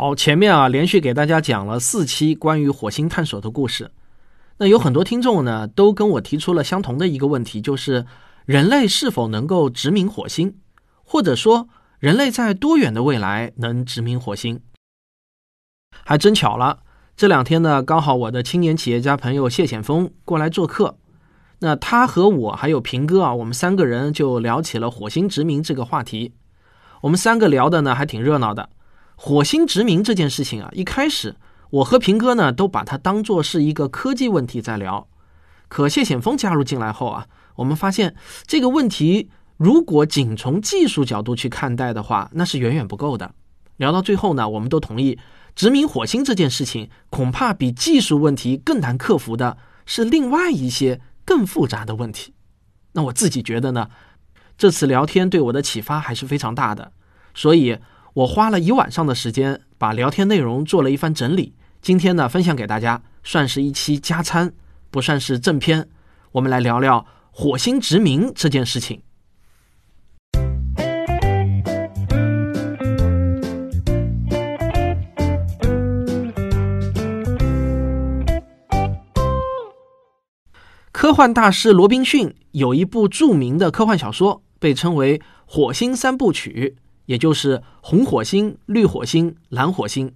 好，前面啊连续给大家讲了四期关于火星探索的故事。那有很多听众呢都跟我提出了相同的一个问题，就是人类是否能够殖民火星，或者说人类在多远的未来能殖民火星？还真巧了，这两天呢刚好我的青年企业家朋友谢显峰过来做客，那他和我还有平哥啊，我们三个人就聊起了火星殖民这个话题。我们三个聊的呢还挺热闹的。火星殖民这件事情啊，一开始我和平哥呢都把它当做是一个科技问题在聊。可谢显峰加入进来后啊，我们发现这个问题如果仅从技术角度去看待的话，那是远远不够的。聊到最后呢，我们都同意殖民火星这件事情，恐怕比技术问题更难克服的是另外一些更复杂的问题。那我自己觉得呢，这次聊天对我的启发还是非常大的，所以。我花了一晚上的时间把聊天内容做了一番整理，今天呢分享给大家，算是一期加餐，不算是正片。我们来聊聊火星殖民这件事情。科幻大师罗宾逊有一部著名的科幻小说，被称为《火星三部曲》。也就是红火星、绿火星、蓝火星，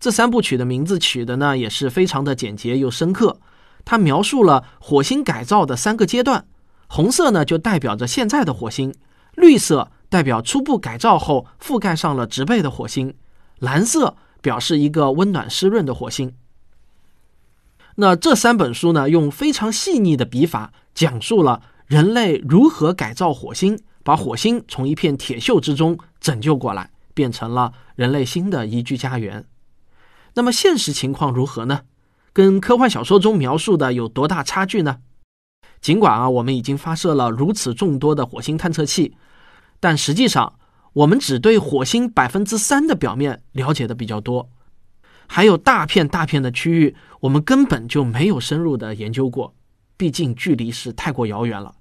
这三部曲的名字取的呢也是非常的简洁又深刻。它描述了火星改造的三个阶段，红色呢就代表着现在的火星，绿色代表初步改造后覆盖上了植被的火星，蓝色表示一个温暖湿润的火星。那这三本书呢，用非常细腻的笔法讲述了人类如何改造火星。把火星从一片铁锈之中拯救过来，变成了人类新的宜居家园。那么现实情况如何呢？跟科幻小说中描述的有多大差距呢？尽管啊，我们已经发射了如此众多的火星探测器，但实际上我们只对火星百分之三的表面了解的比较多，还有大片大片的区域我们根本就没有深入的研究过，毕竟距离是太过遥远了。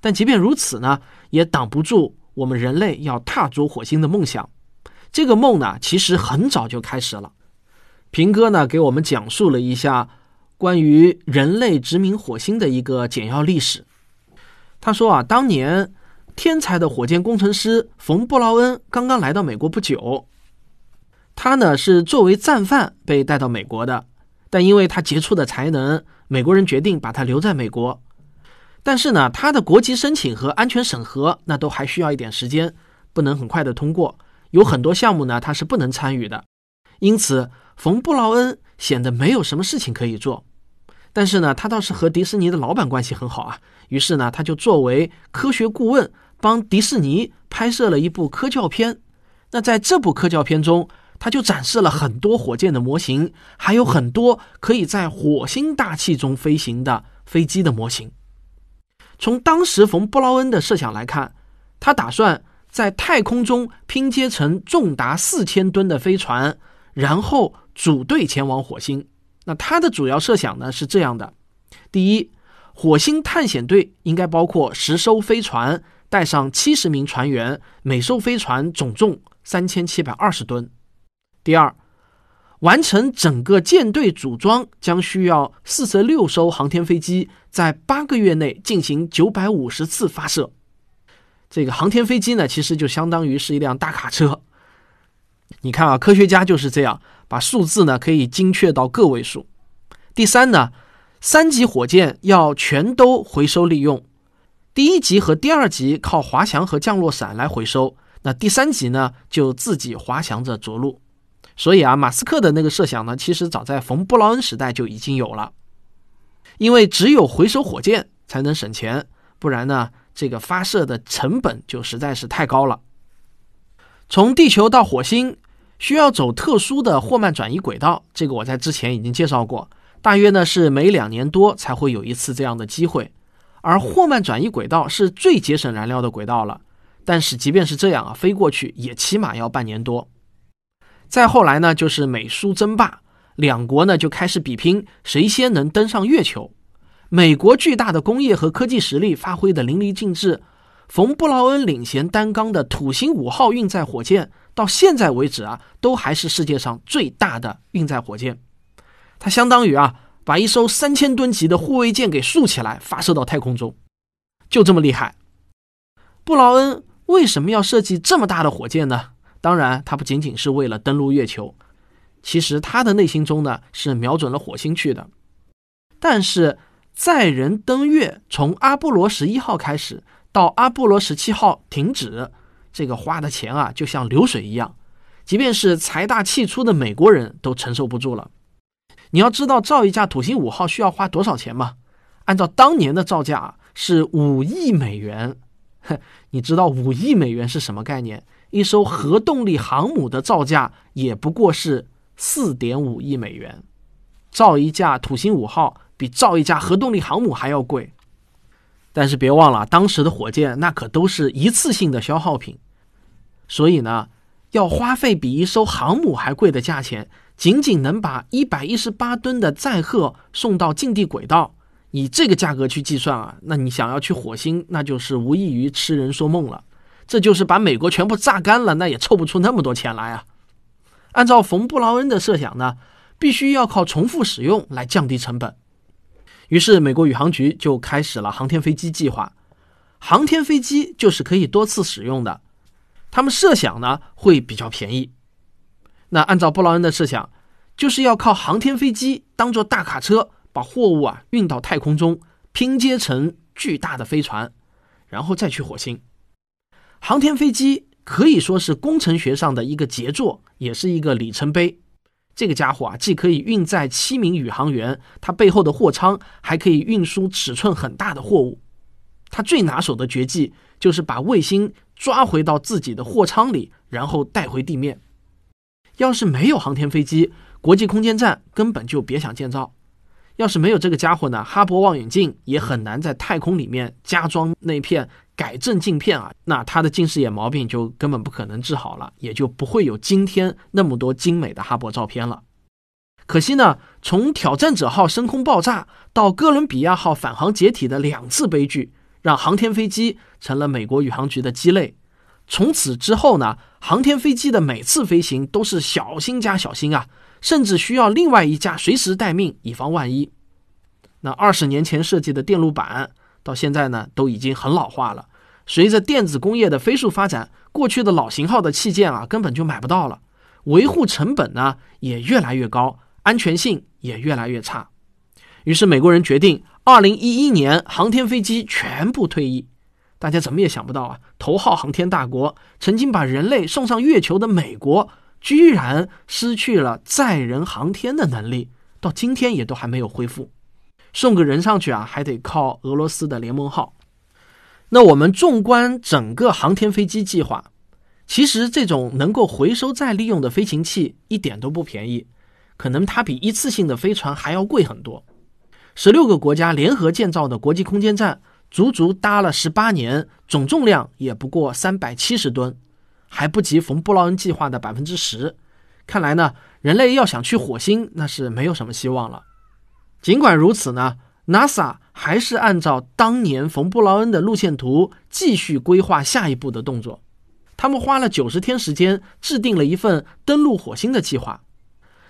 但即便如此呢，也挡不住我们人类要踏足火星的梦想。这个梦呢，其实很早就开始了。平哥呢，给我们讲述了一下关于人类殖民火星的一个简要历史。他说啊，当年天才的火箭工程师冯·布劳恩刚刚来到美国不久，他呢是作为战犯被带到美国的，但因为他杰出的才能，美国人决定把他留在美国。但是呢，他的国籍申请和安全审核那都还需要一点时间，不能很快的通过。有很多项目呢，他是不能参与的。因此，冯布劳恩显得没有什么事情可以做。但是呢，他倒是和迪士尼的老板关系很好啊。于是呢，他就作为科学顾问，帮迪士尼拍摄了一部科教片。那在这部科教片中，他就展示了很多火箭的模型，还有很多可以在火星大气中飞行的飞机的模型。从当时冯布劳恩的设想来看，他打算在太空中拼接成重达四千吨的飞船，然后组队前往火星。那他的主要设想呢是这样的：第一，火星探险队应该包括十艘飞船，带上七十名船员，每艘飞船总重三千七百二十吨；第二，完成整个舰队组装将需要四十六艘航天飞机。在八个月内进行九百五十次发射，这个航天飞机呢，其实就相当于是一辆大卡车。你看啊，科学家就是这样，把数字呢可以精确到个位数。第三呢，三级火箭要全都回收利用，第一级和第二级靠滑翔和降落伞来回收，那第三级呢就自己滑翔着着陆。所以啊，马斯克的那个设想呢，其实早在冯布劳恩时代就已经有了。因为只有回收火箭才能省钱，不然呢，这个发射的成本就实在是太高了。从地球到火星需要走特殊的霍曼转移轨道，这个我在之前已经介绍过，大约呢是每两年多才会有一次这样的机会。而霍曼转移轨道是最节省燃料的轨道了，但是即便是这样啊，飞过去也起码要半年多。再后来呢，就是美苏争霸。两国呢就开始比拼谁先能登上月球。美国巨大的工业和科技实力发挥的淋漓尽致，冯布劳恩领衔担纲的土星五号运载火箭到现在为止啊，都还是世界上最大的运载火箭。它相当于啊，把一艘三千吨级的护卫舰给竖起来，发射到太空中，就这么厉害。布劳恩为什么要设计这么大的火箭呢？当然，他不仅仅是为了登陆月球，其实他的内心中呢是瞄准了火星去的。但是载人登月从阿波罗十一号开始到阿波罗十七号停止，这个花的钱啊就像流水一样，即便是财大气粗的美国人都承受不住了。你要知道造一架土星五号需要花多少钱吗？按照当年的造价是五亿美元。你知道五亿美元是什么概念？一艘核动力航母的造价也不过是四点五亿美元，造一架土星五号比造一架核动力航母还要贵。但是别忘了，当时的火箭那可都是一次性的消耗品，所以呢，要花费比一艘航母还贵的价钱，仅仅能把一百一十八吨的载荷送到近地轨道。以这个价格去计算啊，那你想要去火星，那就是无异于痴人说梦了。这就是把美国全部榨干了，那也凑不出那么多钱来啊。按照冯布劳恩的设想呢，必须要靠重复使用来降低成本。于是，美国宇航局就开始了航天飞机计划。航天飞机就是可以多次使用的，他们设想呢会比较便宜。那按照布劳恩的设想，就是要靠航天飞机当做大卡车。把货物啊运到太空中，拼接成巨大的飞船，然后再去火星。航天飞机可以说是工程学上的一个杰作，也是一个里程碑。这个家伙啊，既可以运载七名宇航员，它背后的货舱还可以运输尺寸很大的货物。它最拿手的绝技就是把卫星抓回到自己的货舱里，然后带回地面。要是没有航天飞机，国际空间站根本就别想建造。要是没有这个家伙呢，哈勃望远镜也很难在太空里面加装那片改正镜片啊，那他的近视眼毛病就根本不可能治好了，也就不会有今天那么多精美的哈勃照片了。可惜呢，从挑战者号升空爆炸到哥伦比亚号返航解体的两次悲剧，让航天飞机成了美国宇航局的鸡肋。从此之后呢，航天飞机的每次飞行都是小心加小心啊。甚至需要另外一架随时待命，以防万一。那二十年前设计的电路板，到现在呢都已经很老化了。随着电子工业的飞速发展，过去的老型号的器件啊根本就买不到了，维护成本呢也越来越高，安全性也越来越差。于是美国人决定，二零一一年航天飞机全部退役。大家怎么也想不到啊，头号航天大国，曾经把人类送上月球的美国。居然失去了载人航天的能力，到今天也都还没有恢复。送个人上去啊，还得靠俄罗斯的联盟号。那我们纵观整个航天飞机计划，其实这种能够回收再利用的飞行器一点都不便宜，可能它比一次性的飞船还要贵很多。十六个国家联合建造的国际空间站，足足搭了十八年，总重量也不过三百七十吨。还不及冯布劳恩计划的百分之十，看来呢，人类要想去火星，那是没有什么希望了。尽管如此呢，NASA 还是按照当年冯布劳恩的路线图继续规划下一步的动作。他们花了九十天时间，制定了一份登陆火星的计划。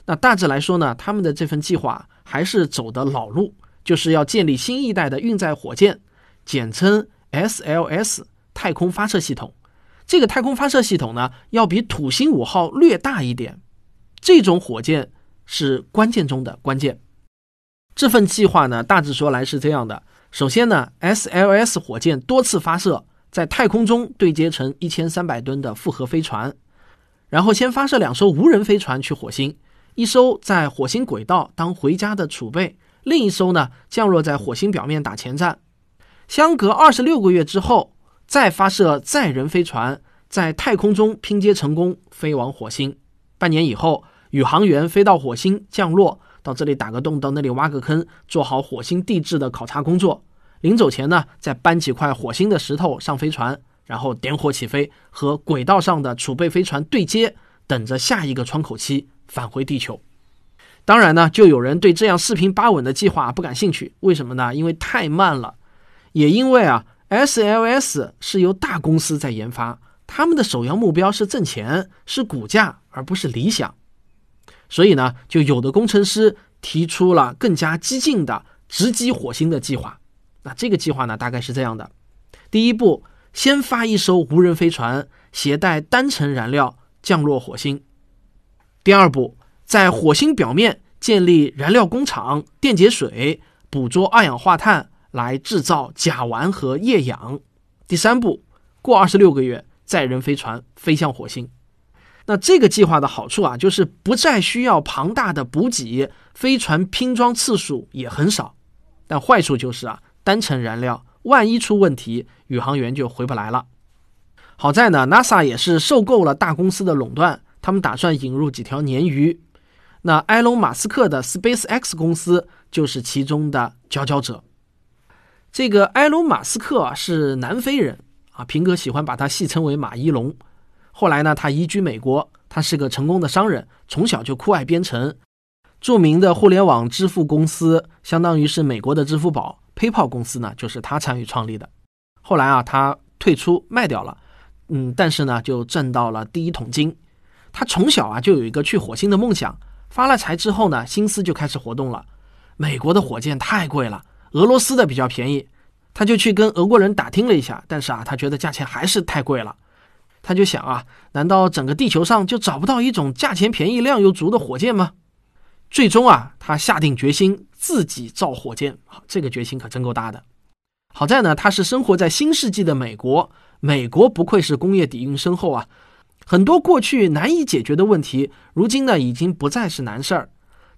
那大致来说呢，他们的这份计划还是走的老路，就是要建立新一代的运载火箭，简称 SLS 太空发射系统。这个太空发射系统呢，要比土星五号略大一点。这种火箭是关键中的关键。这份计划呢，大致说来是这样的：首先呢，SLS 火箭多次发射，在太空中对接成一千三百吨的复合飞船，然后先发射两艘无人飞船去火星，一艘在火星轨道当回家的储备，另一艘呢降落在火星表面打前站。相隔二十六个月之后。再发射载人飞船，在太空中拼接成功，飞往火星。半年以后，宇航员飞到火星降落，到这里打个洞，到那里挖个坑，做好火星地质的考察工作。临走前呢，再搬几块火星的石头上飞船，然后点火起飞，和轨道上的储备飞船对接，等着下一个窗口期返回地球。当然呢，就有人对这样四平八稳的计划不感兴趣。为什么呢？因为太慢了，也因为啊。SLS 是由大公司在研发，他们的首要目标是挣钱，是股价，而不是理想。所以呢，就有的工程师提出了更加激进的直击火星的计划。那这个计划呢，大概是这样的：第一步，先发一艘无人飞船，携带单程燃料降落火星；第二步，在火星表面建立燃料工厂，电解水，捕捉二氧化碳，来制造甲烷和液氧；第三步，过二十六个月，载人飞船飞向火星。那这个计划的好处啊，就是不再需要庞大的补给，飞船拼装次数也很少。但坏处就是啊，单程燃料万一出问题，宇航员就回不来了。好在呢，NASA 也是受够了大公司的垄断，他们打算引入几条鲶鱼。那埃隆·马斯克的 SpaceX 公司就是其中的佼佼者。这个埃隆·马斯克啊是南非人啊，平哥喜欢把他戏称为马一龙。后来呢，他移居美国。他是个成功的商人，从小就酷爱编程。著名的互联网支付公司，相当于是美国的支付宝，PayPal 公司呢，就是他参与创立的。后来啊，他退出卖掉了，嗯，但是呢，就挣到了第一桶金。他从小啊就有一个去火星的梦想。发了财之后呢，心思就开始活动了。美国的火箭太贵了，俄罗斯的比较便宜。他就去跟俄国人打听了一下，但是啊，他觉得价钱还是太贵了。他就想啊，难道整个地球上就找不到一种价钱便宜、量又足的火箭吗？最终啊，他下定决心自己造火箭。这个决心可真够大的。好在呢，他是生活在新世纪的美国，美国不愧是工业底蕴深厚啊。很多过去难以解决的问题，如今呢已经不再是难事儿。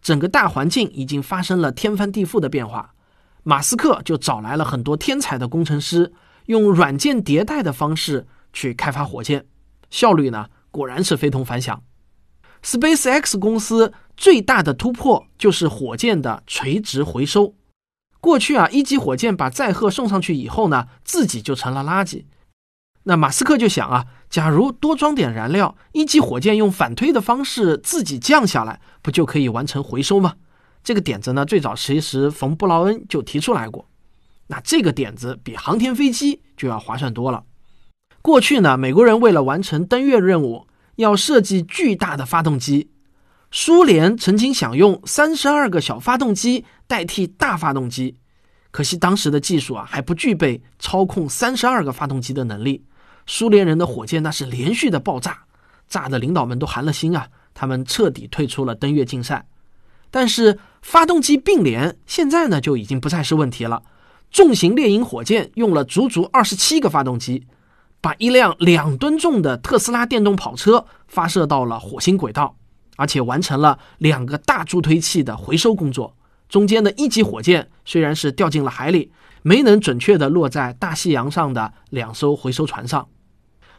整个大环境已经发生了天翻地覆的变化。马斯克就找来了很多天才的工程师，用软件迭代的方式。去开发火箭，效率呢果然是非同凡响。SpaceX 公司最大的突破就是火箭的垂直回收。过去啊，一级火箭把载荷送上去以后呢，自己就成了垃圾。那马斯克就想啊，假如多装点燃料，一级火箭用反推的方式自己降下来，不就可以完成回收吗？这个点子呢，最早其实冯布劳恩就提出来过。那这个点子比航天飞机就要划算多了。过去呢，美国人为了完成登月任务，要设计巨大的发动机。苏联曾经想用三十二个小发动机代替大发动机，可惜当时的技术啊还不具备操控三十二个发动机的能力。苏联人的火箭那是连续的爆炸，炸的领导们都寒了心啊！他们彻底退出了登月竞赛。但是发动机并联现在呢就已经不再是问题了。重型猎鹰火箭用了足足二十七个发动机。把一辆两吨重的特斯拉电动跑车发射到了火星轨道，而且完成了两个大助推器的回收工作。中间的一级火箭虽然是掉进了海里，没能准确的落在大西洋上的两艘回收船上。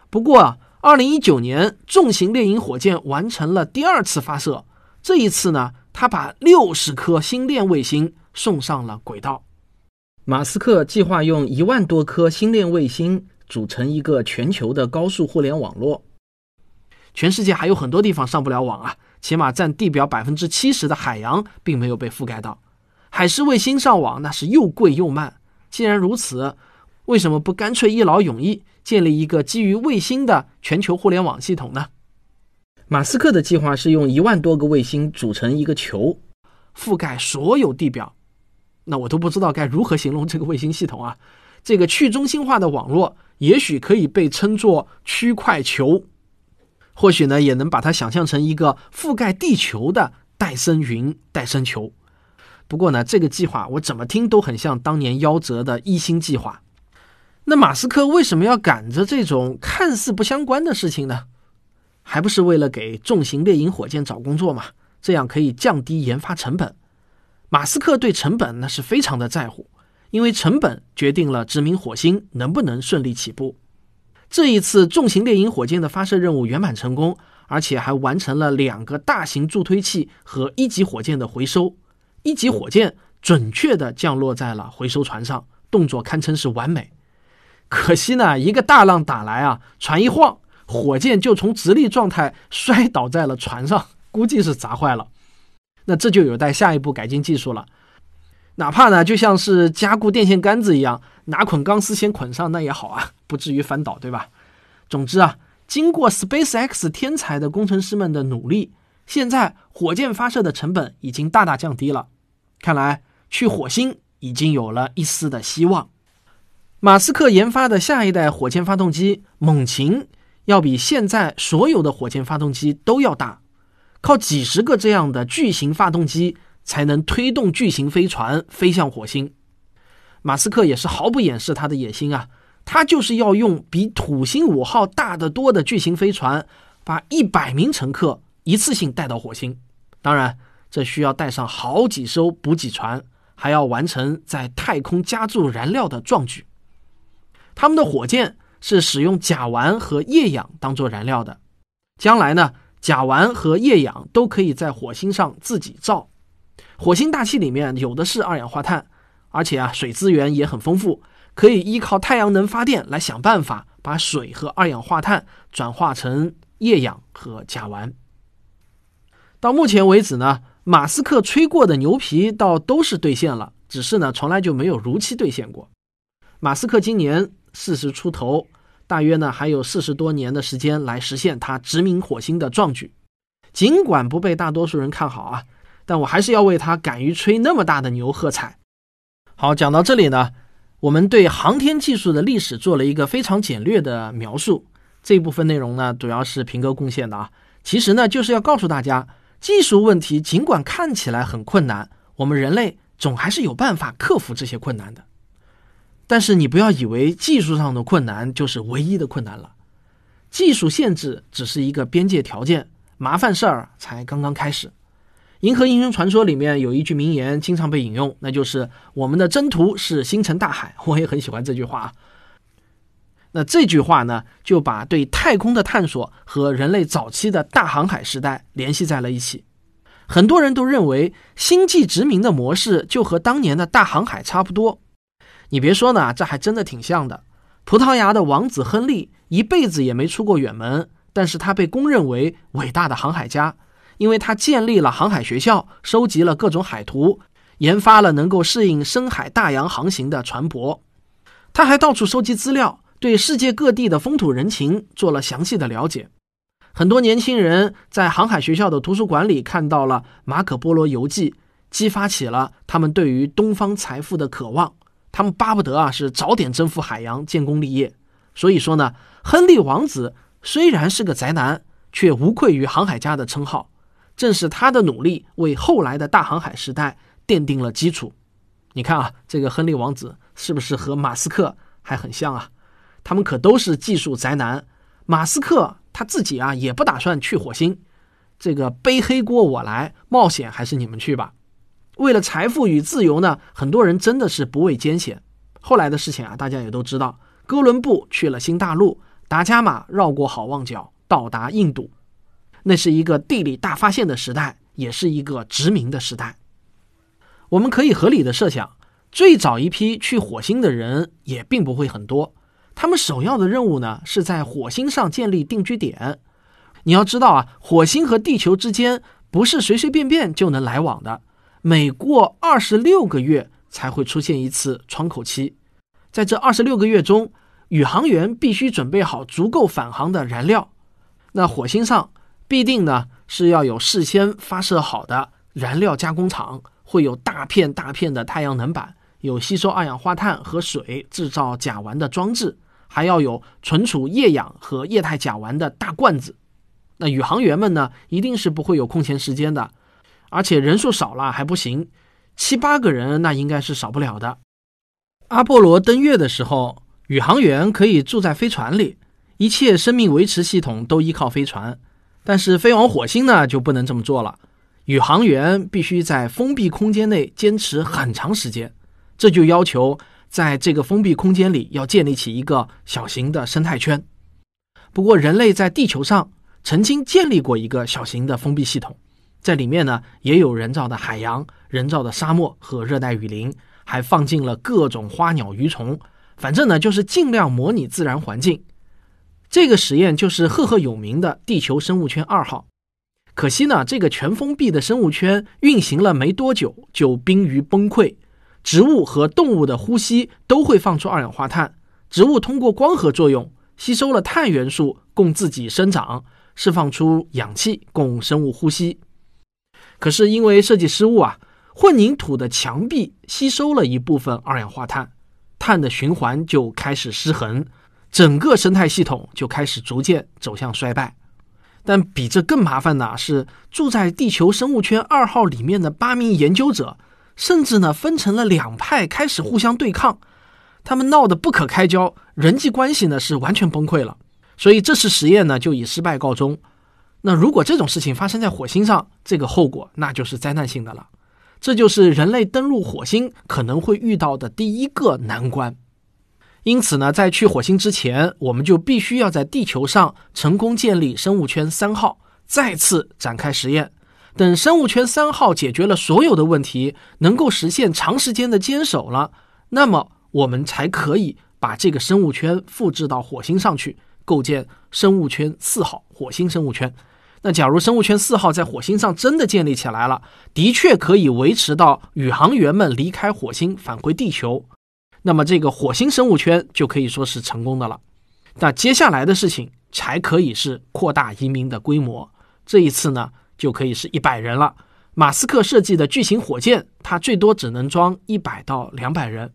不过，二零一九年重型猎鹰火箭完成了第二次发射，这一次呢，他把六十颗星链卫星送上了轨道。马斯克计划用一万多颗星链卫星。组成一个全球的高速互联网络，全世界还有很多地方上不了网啊，起码占地表百分之七十的海洋并没有被覆盖到。海事卫星上网那是又贵又慢。既然如此，为什么不干脆一劳永逸，建立一个基于卫星的全球互联网系统呢？马斯克的计划是用一万多个卫星组成一个球，覆盖所有地表。那我都不知道该如何形容这个卫星系统啊。这个去中心化的网络。也许可以被称作区块球，或许呢，也能把它想象成一个覆盖地球的戴森云、戴森球。不过呢，这个计划我怎么听都很像当年夭折的一星计划。那马斯克为什么要赶着这种看似不相关的事情呢？还不是为了给重型猎鹰火箭找工作嘛？这样可以降低研发成本。马斯克对成本那是非常的在乎。因为成本决定了殖民火星能不能顺利起步。这一次重型猎鹰火箭的发射任务圆满成功，而且还完成了两个大型助推器和一级火箭的回收。一级火箭准确地降落在了回收船上，动作堪称是完美。可惜呢，一个大浪打来啊，船一晃，火箭就从直立状态摔倒在了船上，估计是砸坏了。那这就有待下一步改进技术了。哪怕呢，就像是加固电线杆子一样，拿捆钢丝先捆上，那也好啊，不至于翻倒，对吧？总之啊，经过 SpaceX 天才的工程师们的努力，现在火箭发射的成本已经大大降低了。看来去火星已经有了一丝的希望。马斯克研发的下一代火箭发动机“猛禽”要比现在所有的火箭发动机都要大，靠几十个这样的巨型发动机才能推动巨型飞船飞向火星。马斯克也是毫不掩饰他的野心啊，他就是要用比土星五号大得多的巨型飞船，把一百名乘客一次性带到火星。当然，这需要带上好几艘补给船，还要完成在太空加注燃料的壮举。他们的火箭是使用甲烷和液氧当做燃料的，将来呢，甲烷和液氧都可以在火星上自己造。火星大气里面有的是二氧化碳。而且啊，水资源也很丰富，可以依靠太阳能发电来想办法把水和二氧化碳转化成液氧和甲烷。到目前为止呢，马斯克吹过的牛皮倒都是兑现了，只是呢，从来就没有如期兑现过。马斯克今年四十出头，大约呢还有四十多年的时间来实现他殖民火星的壮举。尽管不被大多数人看好啊，但我还是要为他敢于吹那么大的牛喝彩。好，讲到这里呢，我们对航天技术的历史做了一个非常简略的描述。这部分内容呢，主要是平哥贡献的啊。其实呢，就是要告诉大家，技术问题尽管看起来很困难，我们人类总还是有办法克服这些困难的。但是你不要以为技术上的困难就是唯一的困难了，技术限制只是一个边界条件，麻烦事儿才刚刚开始。《银河英雄传说》里面有一句名言，经常被引用，那就是“我们的征途是星辰大海”。我也很喜欢这句话。那这句话呢，就把对太空的探索和人类早期的大航海时代联系在了一起。很多人都认为，星际殖民的模式就和当年的大航海差不多。你别说呢，这还真的挺像的。葡萄牙的王子亨利一辈子也没出过远门，但是他被公认为伟大的航海家。因为他建立了航海学校，收集了各种海图，研发了能够适应深海大洋航行的船舶。他还到处收集资料，对世界各地的风土人情做了详细的了解。很多年轻人在航海学校的图书馆里看到了《马可·波罗游记》，激发起了他们对于东方财富的渴望。他们巴不得啊是早点征服海洋，建功立业。所以说呢，亨利王子虽然是个宅男，却无愧于航海家的称号。正是他的努力，为后来的大航海时代奠定了基础。你看啊，这个亨利王子是不是和马斯克还很像啊？他们可都是技术宅男。马斯克他自己啊，也不打算去火星。这个背黑锅我来，冒险还是你们去吧。为了财富与自由呢，很多人真的是不畏艰险。后来的事情啊，大家也都知道。哥伦布去了新大陆，达伽马绕过好望角，到达印度。那是一个地理大发现的时代，也是一个殖民的时代。我们可以合理的设想，最早一批去火星的人也并不会很多。他们首要的任务呢，是在火星上建立定居点。你要知道啊，火星和地球之间不是随随便便就能来往的，每过二十六个月才会出现一次窗口期。在这二十六个月中，宇航员必须准备好足够返航的燃料。那火星上。必定呢是要有事先发射好的燃料加工厂，会有大片大片的太阳能板，有吸收二氧化碳和水制造甲烷的装置，还要有存储液氧和液态甲烷的大罐子。那宇航员们呢，一定是不会有空闲时间的，而且人数少了还不行，七八个人那应该是少不了的。阿波罗登月的时候，宇航员可以住在飞船里，一切生命维持系统都依靠飞船。但是飞往火星呢就不能这么做了，宇航员必须在封闭空间内坚持很长时间，这就要求在这个封闭空间里要建立起一个小型的生态圈。不过人类在地球上曾经建立过一个小型的封闭系统，在里面呢也有人造的海洋、人造的沙漠和热带雨林，还放进了各种花鸟鱼虫，反正呢就是尽量模拟自然环境。这个实验就是赫赫有名的地球生物圈二号，可惜呢，这个全封闭的生物圈运行了没多久就濒于崩溃。植物和动物的呼吸都会放出二氧化碳，植物通过光合作用吸收了碳元素供自己生长，释放出氧气供生物呼吸。可是因为设计失误啊，混凝土的墙壁吸收了一部分二氧化碳，碳的循环就开始失衡，整个生态系统就开始逐渐走向衰败。但比这更麻烦的是，住在地球生物圈二号里面的八名研究者，甚至呢分成了两派，开始互相对抗。他们闹得不可开交，人际关系呢是完全崩溃了。所以这次实验呢就以失败告终。那如果这种事情发生在火星上，这个后果那就是灾难性的了。这就是人类登陆火星可能会遇到的第一个难关。因此呢，在去火星之前，我们就必须要在地球上成功建立生物圈三号，再次展开实验。等生物圈三号解决了所有的问题，能够实现长时间的坚守了，那么我们才可以把这个生物圈复制到火星上去，构建生物圈四号火星生物圈。那假如生物圈四号在火星上真的建立起来了，的确可以维持到宇航员们离开火星返回地球。那么这个火星生物圈就可以说是成功的了。那接下来的事情才可以是扩大移民的规模。这一次呢，就可以是一百人了。马斯克设计的巨型火箭，它最多只能装一百到两百人。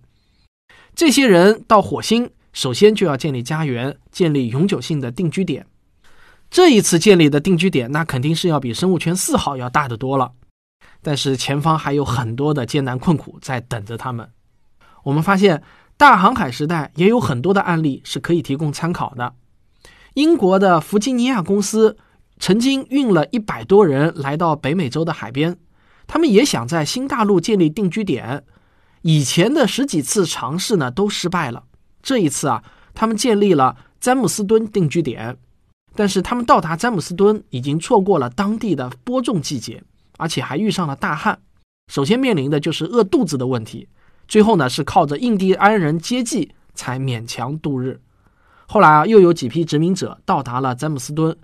这些人到火星，首先就要建立家园，建立永久性的定居点。这一次建立的定居点，那肯定是要比生物圈四号要大得多了。但是前方还有很多的艰难困苦在等着他们。我们发现，大航海时代也有很多的案例是可以提供参考的。英国的弗吉尼亚公司曾经运了一百多人来到北美洲的海边，他们也想在新大陆建立定居点。以前的十几次尝试呢都失败了。这一次啊，他们建立了詹姆斯敦定居点，但是他们到达詹姆斯敦已经错过了当地的播种季节，而且还遇上了大旱。首先面临的就是饿肚子的问题。最后呢，是靠着印第安人接济才勉强度日。后来啊，又有几批殖民者到达了詹姆斯敦，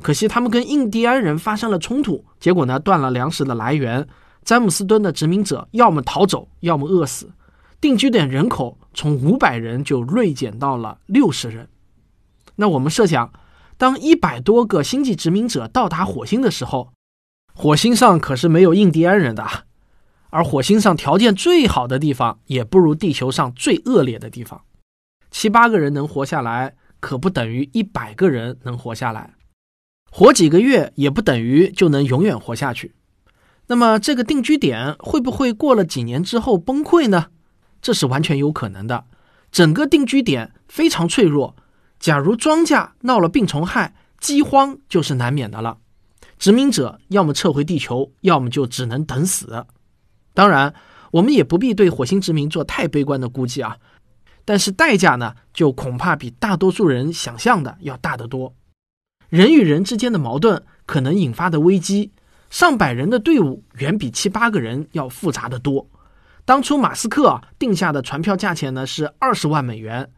可惜他们跟印第安人发生了冲突，结果呢，断了粮食的来源。詹姆斯敦的殖民者要么逃走，要么饿死。定居点人口从五百人就锐减到了六十人。那我们设想，当一百多个星际殖民者到达火星的时候，火星上可是没有印第安人的。而火星上条件最好的地方，也不如地球上最恶劣的地方。七八个人能活下来，可不等于一百个人能活下来。活几个月，也不等于就能永远活下去。那么，这个定居点会不会过了几年之后崩溃呢？这是完全有可能的。整个定居点非常脆弱，假如庄稼闹了病虫害，饥荒就是难免的了。殖民者要么撤回地球，要么就只能等死。当然，我们也不必对火星殖民做太悲观的估计啊，但是代价呢，就恐怕比大多数人想象的要大得多。人与人之间的矛盾可能引发的危机，上百人的队伍远比七八个人要复杂的多。当初马斯克定下的船票价钱呢是二十万美元，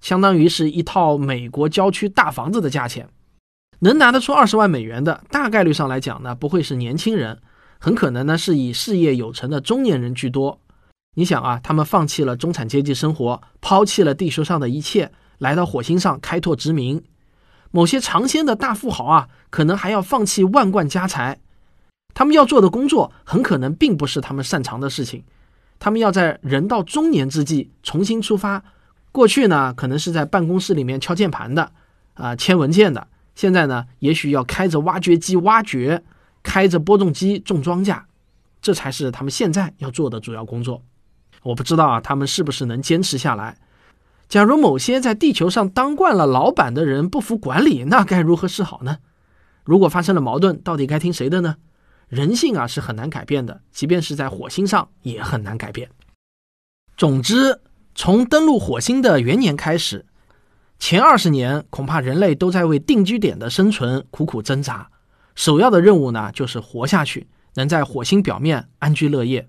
相当于是一套美国郊区大房子的价钱。能拿得出二十万美元的，大概率上来讲呢，不会是年轻人。很可能呢是以事业有成的中年人居多。你想啊，他们放弃了中产阶级生活，抛弃了地球上的一切，来到火星上开拓殖民。某些尝鲜的大富豪啊，可能还要放弃万贯家财。他们要做的工作很可能并不是他们擅长的事情。他们要在人到中年之际重新出发。过去呢，可能是在办公室里面敲键盘的，啊，签文件的。现在呢，也许要开着挖掘机挖掘。开着播种机种庄稼，这才是他们现在要做的主要工作。我不知道啊，他们是不是能坚持下来？假如某些在地球上当惯了老板的人不服管理，那该如何是好呢？如果发生了矛盾，到底该听谁的呢？人性啊是很难改变的，即便是在火星上也很难改变。总之，从登陆火星的元年开始，前二十年恐怕人类都在为定居点的生存苦苦挣扎。首要的任务呢，就是活下去，能在火星表面安居乐业。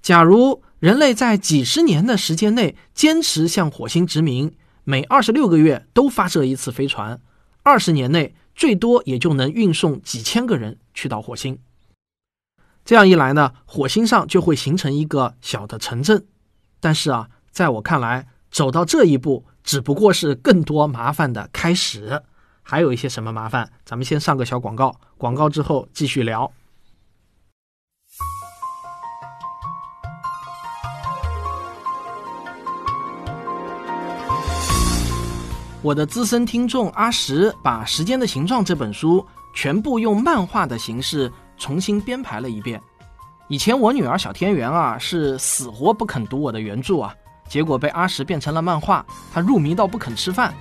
假如人类在几十年的时间内坚持向火星殖民，每二十六个月都发射一次飞船，二十年内最多也就能运送几千个人去到火星。这样一来呢，火星上就会形成一个小的城镇。但是啊，在我看来，走到这一步只不过是更多麻烦的开始。还有一些什么麻烦？咱们先上个小广告，广告之后继续聊。我的资深听众阿石把《时间的形状》这本书全部用漫画的形式重新编排了一遍。以前我女儿小天元啊是死活不肯读我的原著啊，结果被阿石变成了漫画，她入迷到不肯吃饭。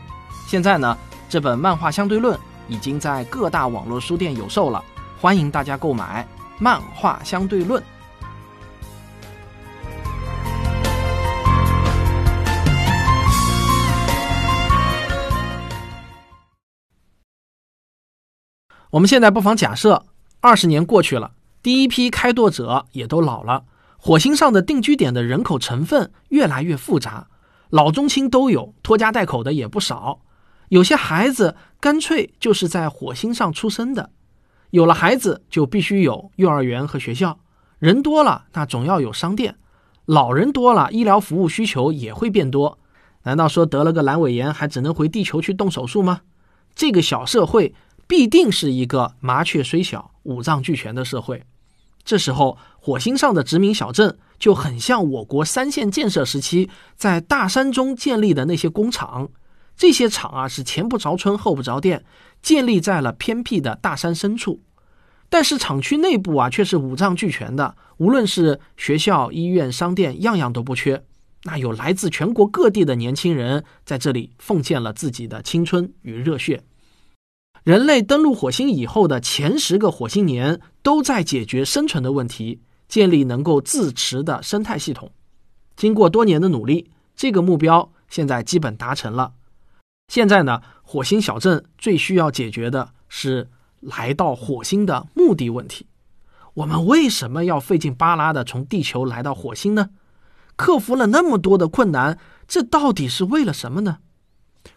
现在呢？这本漫画相对论已经在各大网络书店有售了，欢迎大家购买《漫画相对论》。我们现在不妨假设，二十年过去了，第一批开拓者也都老了，火星上的定居点的人口成分越来越复杂，老中青都有，拖家带口的也不少。有些孩子干脆就是在火星上出生的，有了孩子就必须有幼儿园和学校，人多了那总要有商店，老人多了医疗服务需求也会变多。难道说得了个阑尾炎还只能回地球去动手术吗？这个小社会必定是一个麻雀虽小五脏俱全的社会。这时候火星上的殖民小镇就很像我国三线建设时期在大山中建立的那些工厂。这些厂啊是前不着村后不着店，建立在了偏僻的大山深处，但是厂区内部啊却是五脏俱全的，无论是学校、医院、商店，样样都不缺。那有来自全国各地的年轻人在这里奉献了自己的青春与热血。人类登陆火星以后的前十个火星年，都在解决生存的问题，建立能够自持的生态系统。经过多年的努力，这个目标现在基本达成了。现在呢，火星小镇最需要解决的是来到火星的目的问题。我们为什么要费劲巴拉的从地球来到火星呢？克服了那么多的困难，这到底是为了什么呢？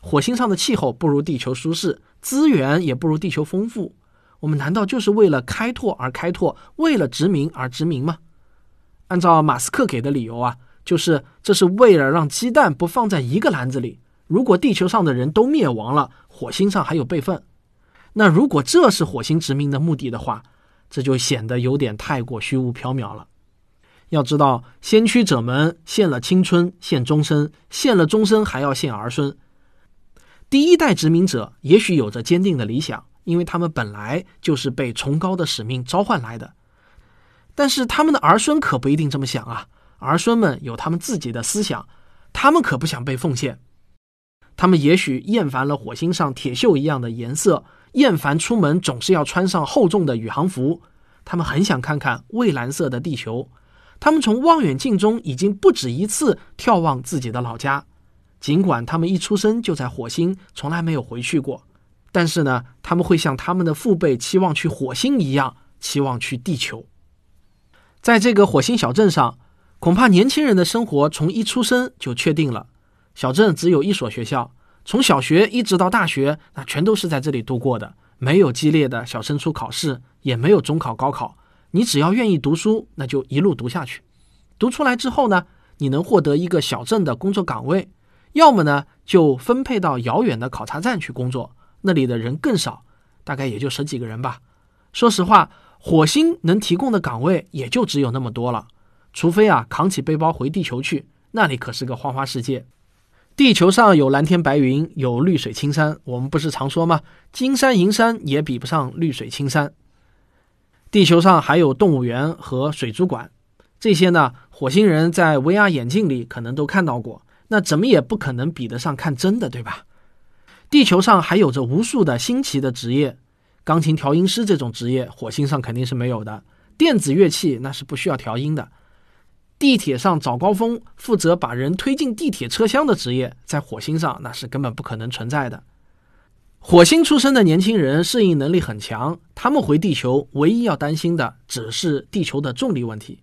火星上的气候不如地球舒适，资源也不如地球丰富。我们难道就是为了开拓而开拓，为了殖民而殖民吗？按照马斯克给的理由啊，就是这是为了让鸡蛋不放在一个篮子里。如果地球上的人都灭亡了，火星上还有备份。那如果这是火星殖民的目的的话，这就显得有点太过虚无缥缈了。要知道，先驱者们献了青春，献终身，献了终身还要献儿孙。第一代殖民者也许有着坚定的理想，因为他们本来就是被崇高的使命召唤来的。但是他们的儿孙可不一定这么想啊！儿孙们有他们自己的思想，他们可不想被奉献。他们也许厌烦了火星上铁锈一样的颜色，厌烦出门总是要穿上厚重的宇航服。他们很想看看蔚蓝色的地球。他们从望远镜中已经不止一次眺望自己的老家，尽管他们一出生就在火星，从来没有回去过。但是呢，他们会像他们的父辈期望去火星一样，期望去地球。在这个火星小镇上，恐怕年轻人的生活从一出生就确定了。小镇只有一所学校，从小学一直到大学，那全都是在这里度过的。没有激烈的小升初考试，也没有中考、高考。你只要愿意读书，那就一路读下去。读出来之后呢，你能获得一个小镇的工作岗位，要么呢就分配到遥远的考察站去工作，那里的人更少，大概也就十几个人吧。说实话，火星能提供的岗位也就只有那么多了，除非啊扛起背包回地球去，那里可是个花花世界。地球上有蓝天白云，有绿水青山。我们不是常说吗？金山银山也比不上绿水青山。地球上还有动物园和水族馆，这些呢，火星人在 VR 眼镜里可能都看到过。那怎么也不可能比得上看真的，对吧？地球上还有着无数的新奇的职业，钢琴调音师这种职业，火星上肯定是没有的。电子乐器那是不需要调音的。地铁上早高峰负责把人推进地铁车厢的职业，在火星上那是根本不可能存在的。火星出生的年轻人适应能力很强，他们回地球唯一要担心的只是地球的重力问题。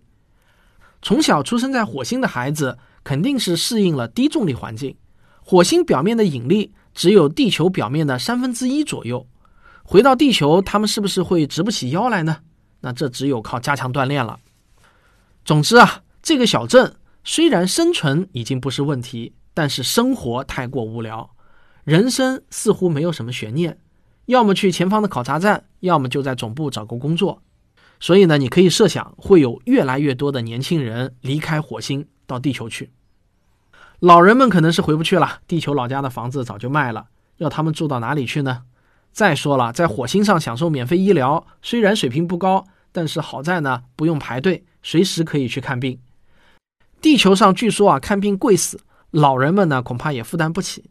从小出生在火星的孩子肯定是适应了低重力环境，火星表面的引力只有地球表面的三分之一左右。回到地球，他们是不是会直不起腰来呢？那这只有靠加强锻炼了。总之啊。这个小镇虽然生存已经不是问题，但是生活太过无聊，人生似乎没有什么悬念，要么去前方的考察站，要么就在总部找个工作。所以呢，你可以设想会有越来越多的年轻人离开火星到地球去。老人们可能是回不去了，地球老家的房子早就卖了，要他们住到哪里去呢？再说了，在火星上享受免费医疗，虽然水平不高，但是好在呢，不用排队，随时可以去看病。地球上据说啊，看病贵死，老人们呢恐怕也负担不起。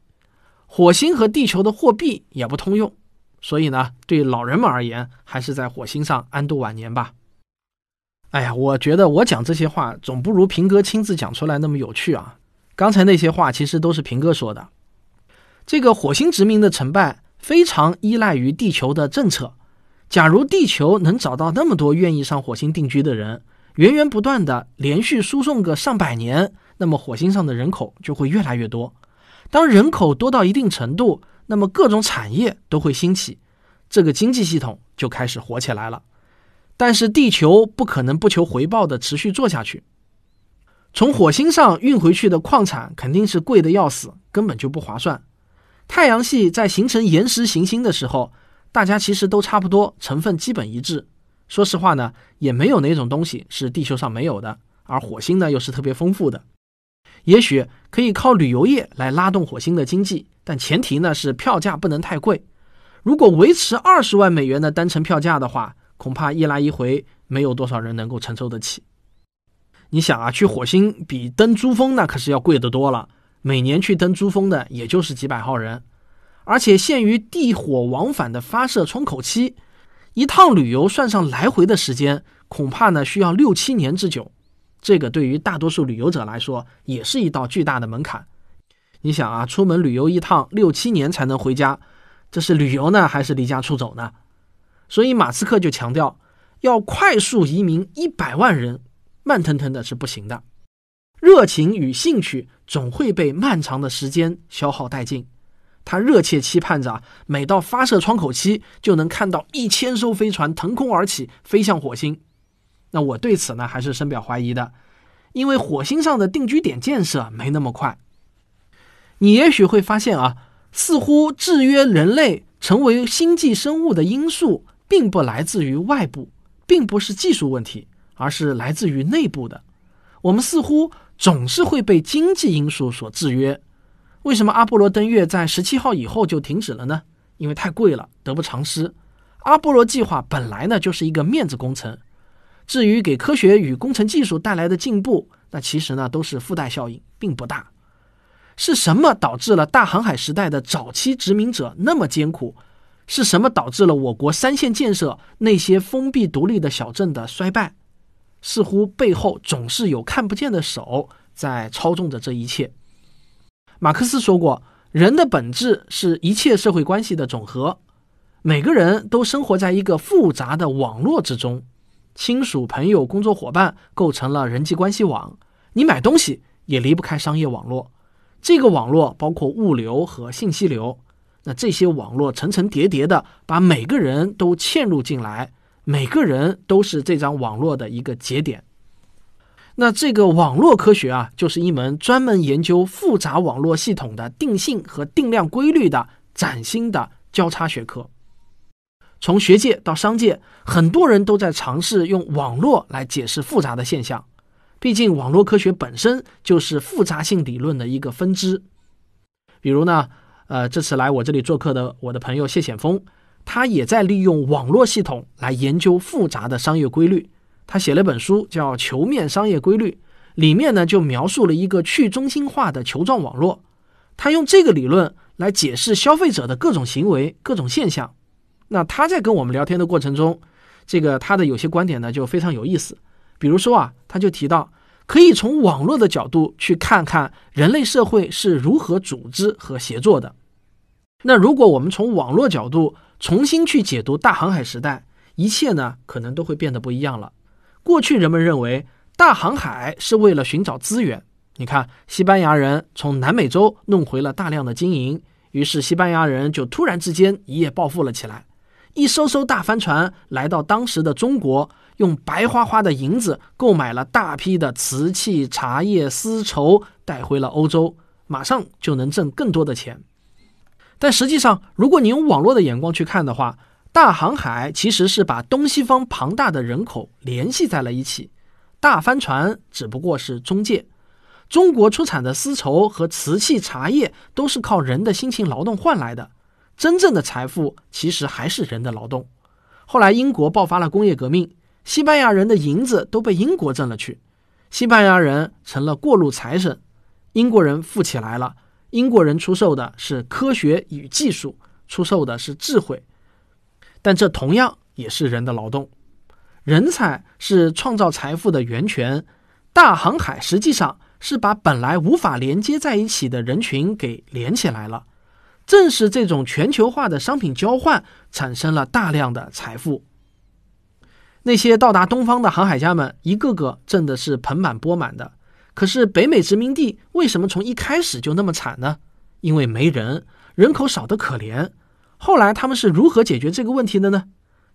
火星和地球的货币也不通用，所以呢，对老人们而言，还是在火星上安度晚年吧。哎呀，我觉得我讲这些话总不如平哥亲自讲出来那么有趣啊。刚才那些话其实都是平哥说的。这个火星殖民的成败非常依赖于地球的政策。假如地球能找到那么多愿意上火星定居的人。源源不断的连续输送个上百年，那么火星上的人口就会越来越多。当人口多到一定程度，那么各种产业都会兴起，这个经济系统就开始活起来了。但是地球不可能不求回报的持续做下去。从火星上运回去的矿产肯定是贵的要死，根本就不划算。太阳系在形成岩石行星的时候，大家其实都差不多，成分基本一致。说实话呢，也没有哪种东西是地球上没有的，而火星呢又是特别丰富的。也许可以靠旅游业来拉动火星的经济，但前提呢是票价不能太贵。如果维持二十万美元的单程票价的话，恐怕一来一回没有多少人能够承受得起。你想啊，去火星比登珠峰那可是要贵得多了，每年去登珠峰的也就是几百号人，而且限于地火往返的发射窗口期。一趟旅游算上来回的时间，恐怕呢需要六七年之久。这个对于大多数旅游者来说，也是一道巨大的门槛。你想啊，出门旅游一趟六七年才能回家，这是旅游呢，还是离家出走呢？所以马斯克就强调，要快速移民一百万人，慢腾腾的是不行的。热情与兴趣总会被漫长的时间消耗殆尽。他热切期盼着，每到发射窗口期，就能看到一千艘飞船腾空而起，飞向火星。那我对此呢，还是深表怀疑的，因为火星上的定居点建设没那么快。你也许会发现啊，似乎制约人类成为星际生物的因素，并不来自于外部，并不是技术问题，而是来自于内部的。我们似乎总是会被经济因素所制约。为什么阿波罗登月在十七号以后就停止了呢？因为太贵了，得不偿失。阿波罗计划本来呢就是一个面子工程，至于给科学与工程技术带来的进步，那其实呢都是附带效应，并不大。是什么导致了大航海时代的早期殖民者那么艰苦？是什么导致了我国三线建设那些封闭独立的小镇的衰败？似乎背后总是有看不见的手在操纵着这一切。马克思说过，人的本质是一切社会关系的总和。每个人都生活在一个复杂的网络之中，亲属、朋友、工作伙伴构成了人际关系网。你买东西也离不开商业网络，这个网络包括物流和信息流。那这些网络层层叠叠的把每个人都嵌入进来，每个人都是这张网络的一个节点。那这个网络科学啊，就是一门专门研究复杂网络系统的定性和定量规律的崭新的交叉学科。从学界到商界，很多人都在尝试用网络来解释复杂的现象。毕竟，网络科学本身就是复杂性理论的一个分支。比如呢，呃，这次来我这里做客的我的朋友谢显峰，他也在利用网络系统来研究复杂的商业规律。他写了本书，叫《球面商业规律》，里面呢就描述了一个去中心化的球状网络。他用这个理论来解释消费者的各种行为、各种现象。那他在跟我们聊天的过程中，这个他的有些观点呢就非常有意思。比如说啊，他就提到可以从网络的角度去看看人类社会是如何组织和协作的。那如果我们从网络角度重新去解读大航海时代，一切呢可能都会变得不一样了。过去人们认为大航海是为了寻找资源。你看，西班牙人从南美洲弄回了大量的金银，于是西班牙人就突然之间一夜暴富了起来。一艘艘大帆船来到当时的中国，用白花花的银子购买了大批的瓷器、茶叶、丝绸，带回了欧洲，马上就能挣更多的钱。但实际上，如果你用网络的眼光去看的话，大航海其实是把东西方庞大的人口联系在了一起，大帆船只不过是中介。中国出产的丝绸和瓷器、茶叶都是靠人的辛勤劳动换来的，真正的财富其实还是人的劳动。后来英国爆发了工业革命，西班牙人的银子都被英国挣了去，西班牙人成了过路财神，英国人富起来了。英国人出售的是科学与技术，出售的是智慧，但这同样也是人的劳动。人才是创造财富的源泉。大航海实际上是把本来无法连接在一起的人群给连起来了。正是这种全球化的商品交换，产生了大量的财富。那些到达东方的航海家们，一个个挣的是盆满钵满的。可是北美殖民地为什么从一开始就那么惨呢？因为没人，人口少得可怜。后来他们是如何解决这个问题的呢？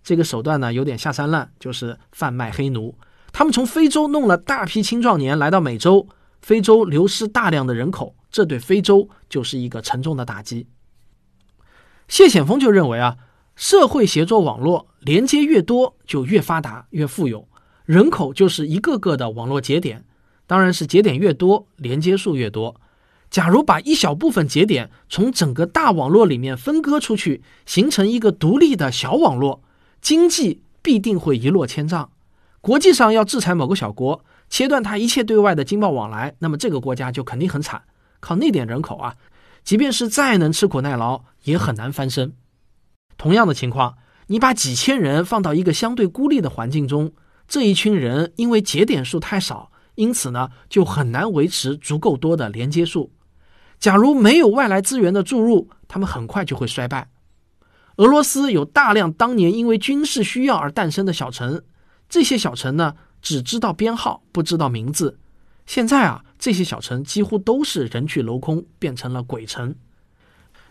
这个手段呢有点下三滥，就是贩卖黑奴。他们从非洲弄了大批青壮年来到美洲，非洲流失大量的人口，这对非洲就是一个沉重的打击。谢显峰就认为啊，社会协作网络连接越多，就越发达越富有，人口就是一个个的网络节点。当然是节点越多，连接数越多。假如把一小部分节点从整个大网络里面分割出去，形成一个独立的小网络，经济必定会一落千丈。国际上要制裁某个小国，切断它一切对外的经贸往来，那么这个国家就肯定很惨。靠那点人口啊，即便是再能吃苦耐劳，也很难翻身。同样的情况，你把几千人放到一个相对孤立的环境中，这一群人因为节点数太少。因此呢，就很难维持足够多的连接数。假如没有外来资源的注入，他们很快就会衰败。俄罗斯有大量当年因为军事需要而诞生的小城，这些小城呢，只知道编号，不知道名字。现在啊，这些小城几乎都是人去楼空，变成了鬼城。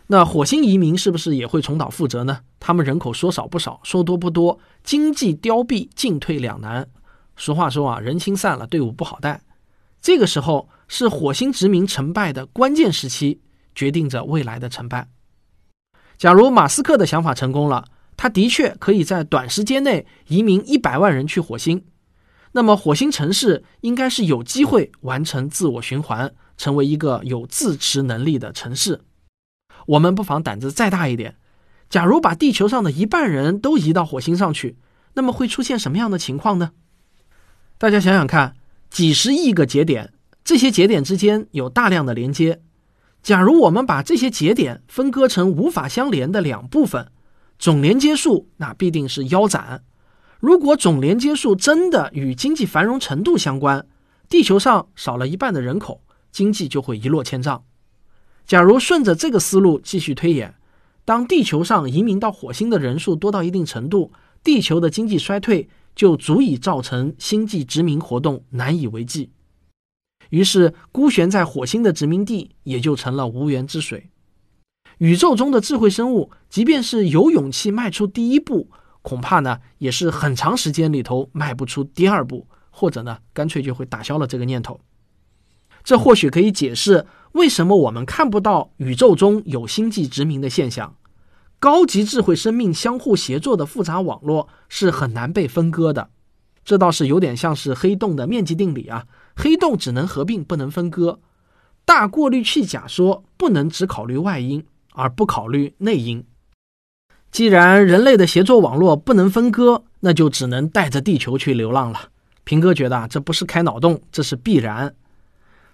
那火星移民是不是也会重蹈覆辙呢？他们人口说少不少，说多不多，经济凋敝，进退两难。俗话说啊，人心散了，队伍不好带。这个时候是火星殖民成败的关键时期，决定着未来的成败。假如马斯克的想法成功了，他的确可以在短时间内移民一百万人去火星，那么火星城市应该是有机会完成自我循环，成为一个有自持能力的城市。我们不妨胆子再大一点，假如把地球上的一半人都移到火星上去，那么会出现什么样的情况呢？大家想想看，几十亿个节点，这些节点之间有大量的连接。假如我们把这些节点分割成无法相连的两部分，总连接数那必定是腰斩。如果总连接数真的与经济繁荣程度相关，地球上少了一半的人口，经济就会一落千丈。假如顺着这个思路继续推演，当地球上移民到火星的人数多到一定程度，地球的经济衰退。就足以造成星际殖民活动难以为继，于是孤悬在火星的殖民地也就成了无源之水。宇宙中的智慧生物，即便是有勇气迈出第一步，恐怕呢也是很长时间里头迈不出第二步，或者呢干脆就会打消了这个念头。这或许可以解释为什么我们看不到宇宙中有星际殖民的现象。高级智慧生命相互协作的复杂网络是很难被分割的，这倒是有点像是黑洞的面积定理啊。黑洞只能合并，不能分割。大过滤器假说不能只考虑外因而不考虑内因。既然人类的协作网络不能分割，那就只能带着地球去流浪了。平哥觉得啊，这不是开脑洞，这是必然。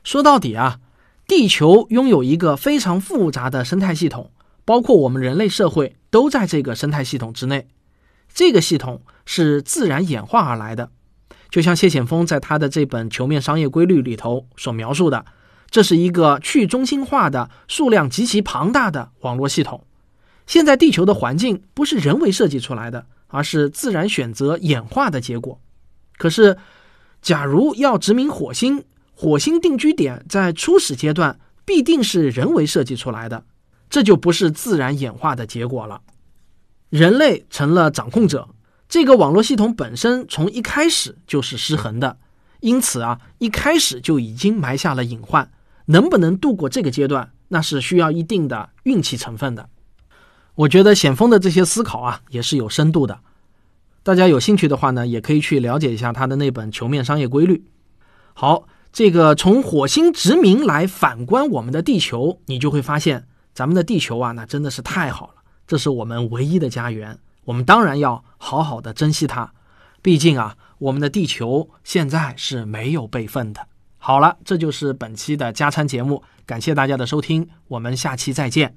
说到底啊，地球拥有一个非常复杂的生态系统。包括我们人类社会都在这个生态系统之内，这个系统是自然演化而来的。就像谢显峰在他的这本《球面商业规律》里头所描述的，这是一个去中心化的、数量极其庞大的网络系统。现在地球的环境不是人为设计出来的，而是自然选择演化的结果。可是，假如要殖民火星，火星定居点在初始阶段必定是人为设计出来的。这就不是自然演化的结果了，人类成了掌控者，这个网络系统本身从一开始就是失衡的，因此啊，一开始就已经埋下了隐患，能不能度过这个阶段，那是需要一定的运气成分的。我觉得险峰的这些思考啊，也是有深度的。大家有兴趣的话呢，也可以去了解一下他的那本《球面商业规律》。好，这个从火星殖民来反观我们的地球，你就会发现，咱们的地球啊，那真的是太好了，这是我们唯一的家园，我们当然要好好的珍惜它。毕竟啊，我们的地球现在是没有备份的。好了，这就是本期的加餐节目，感谢大家的收听，我们下期再见。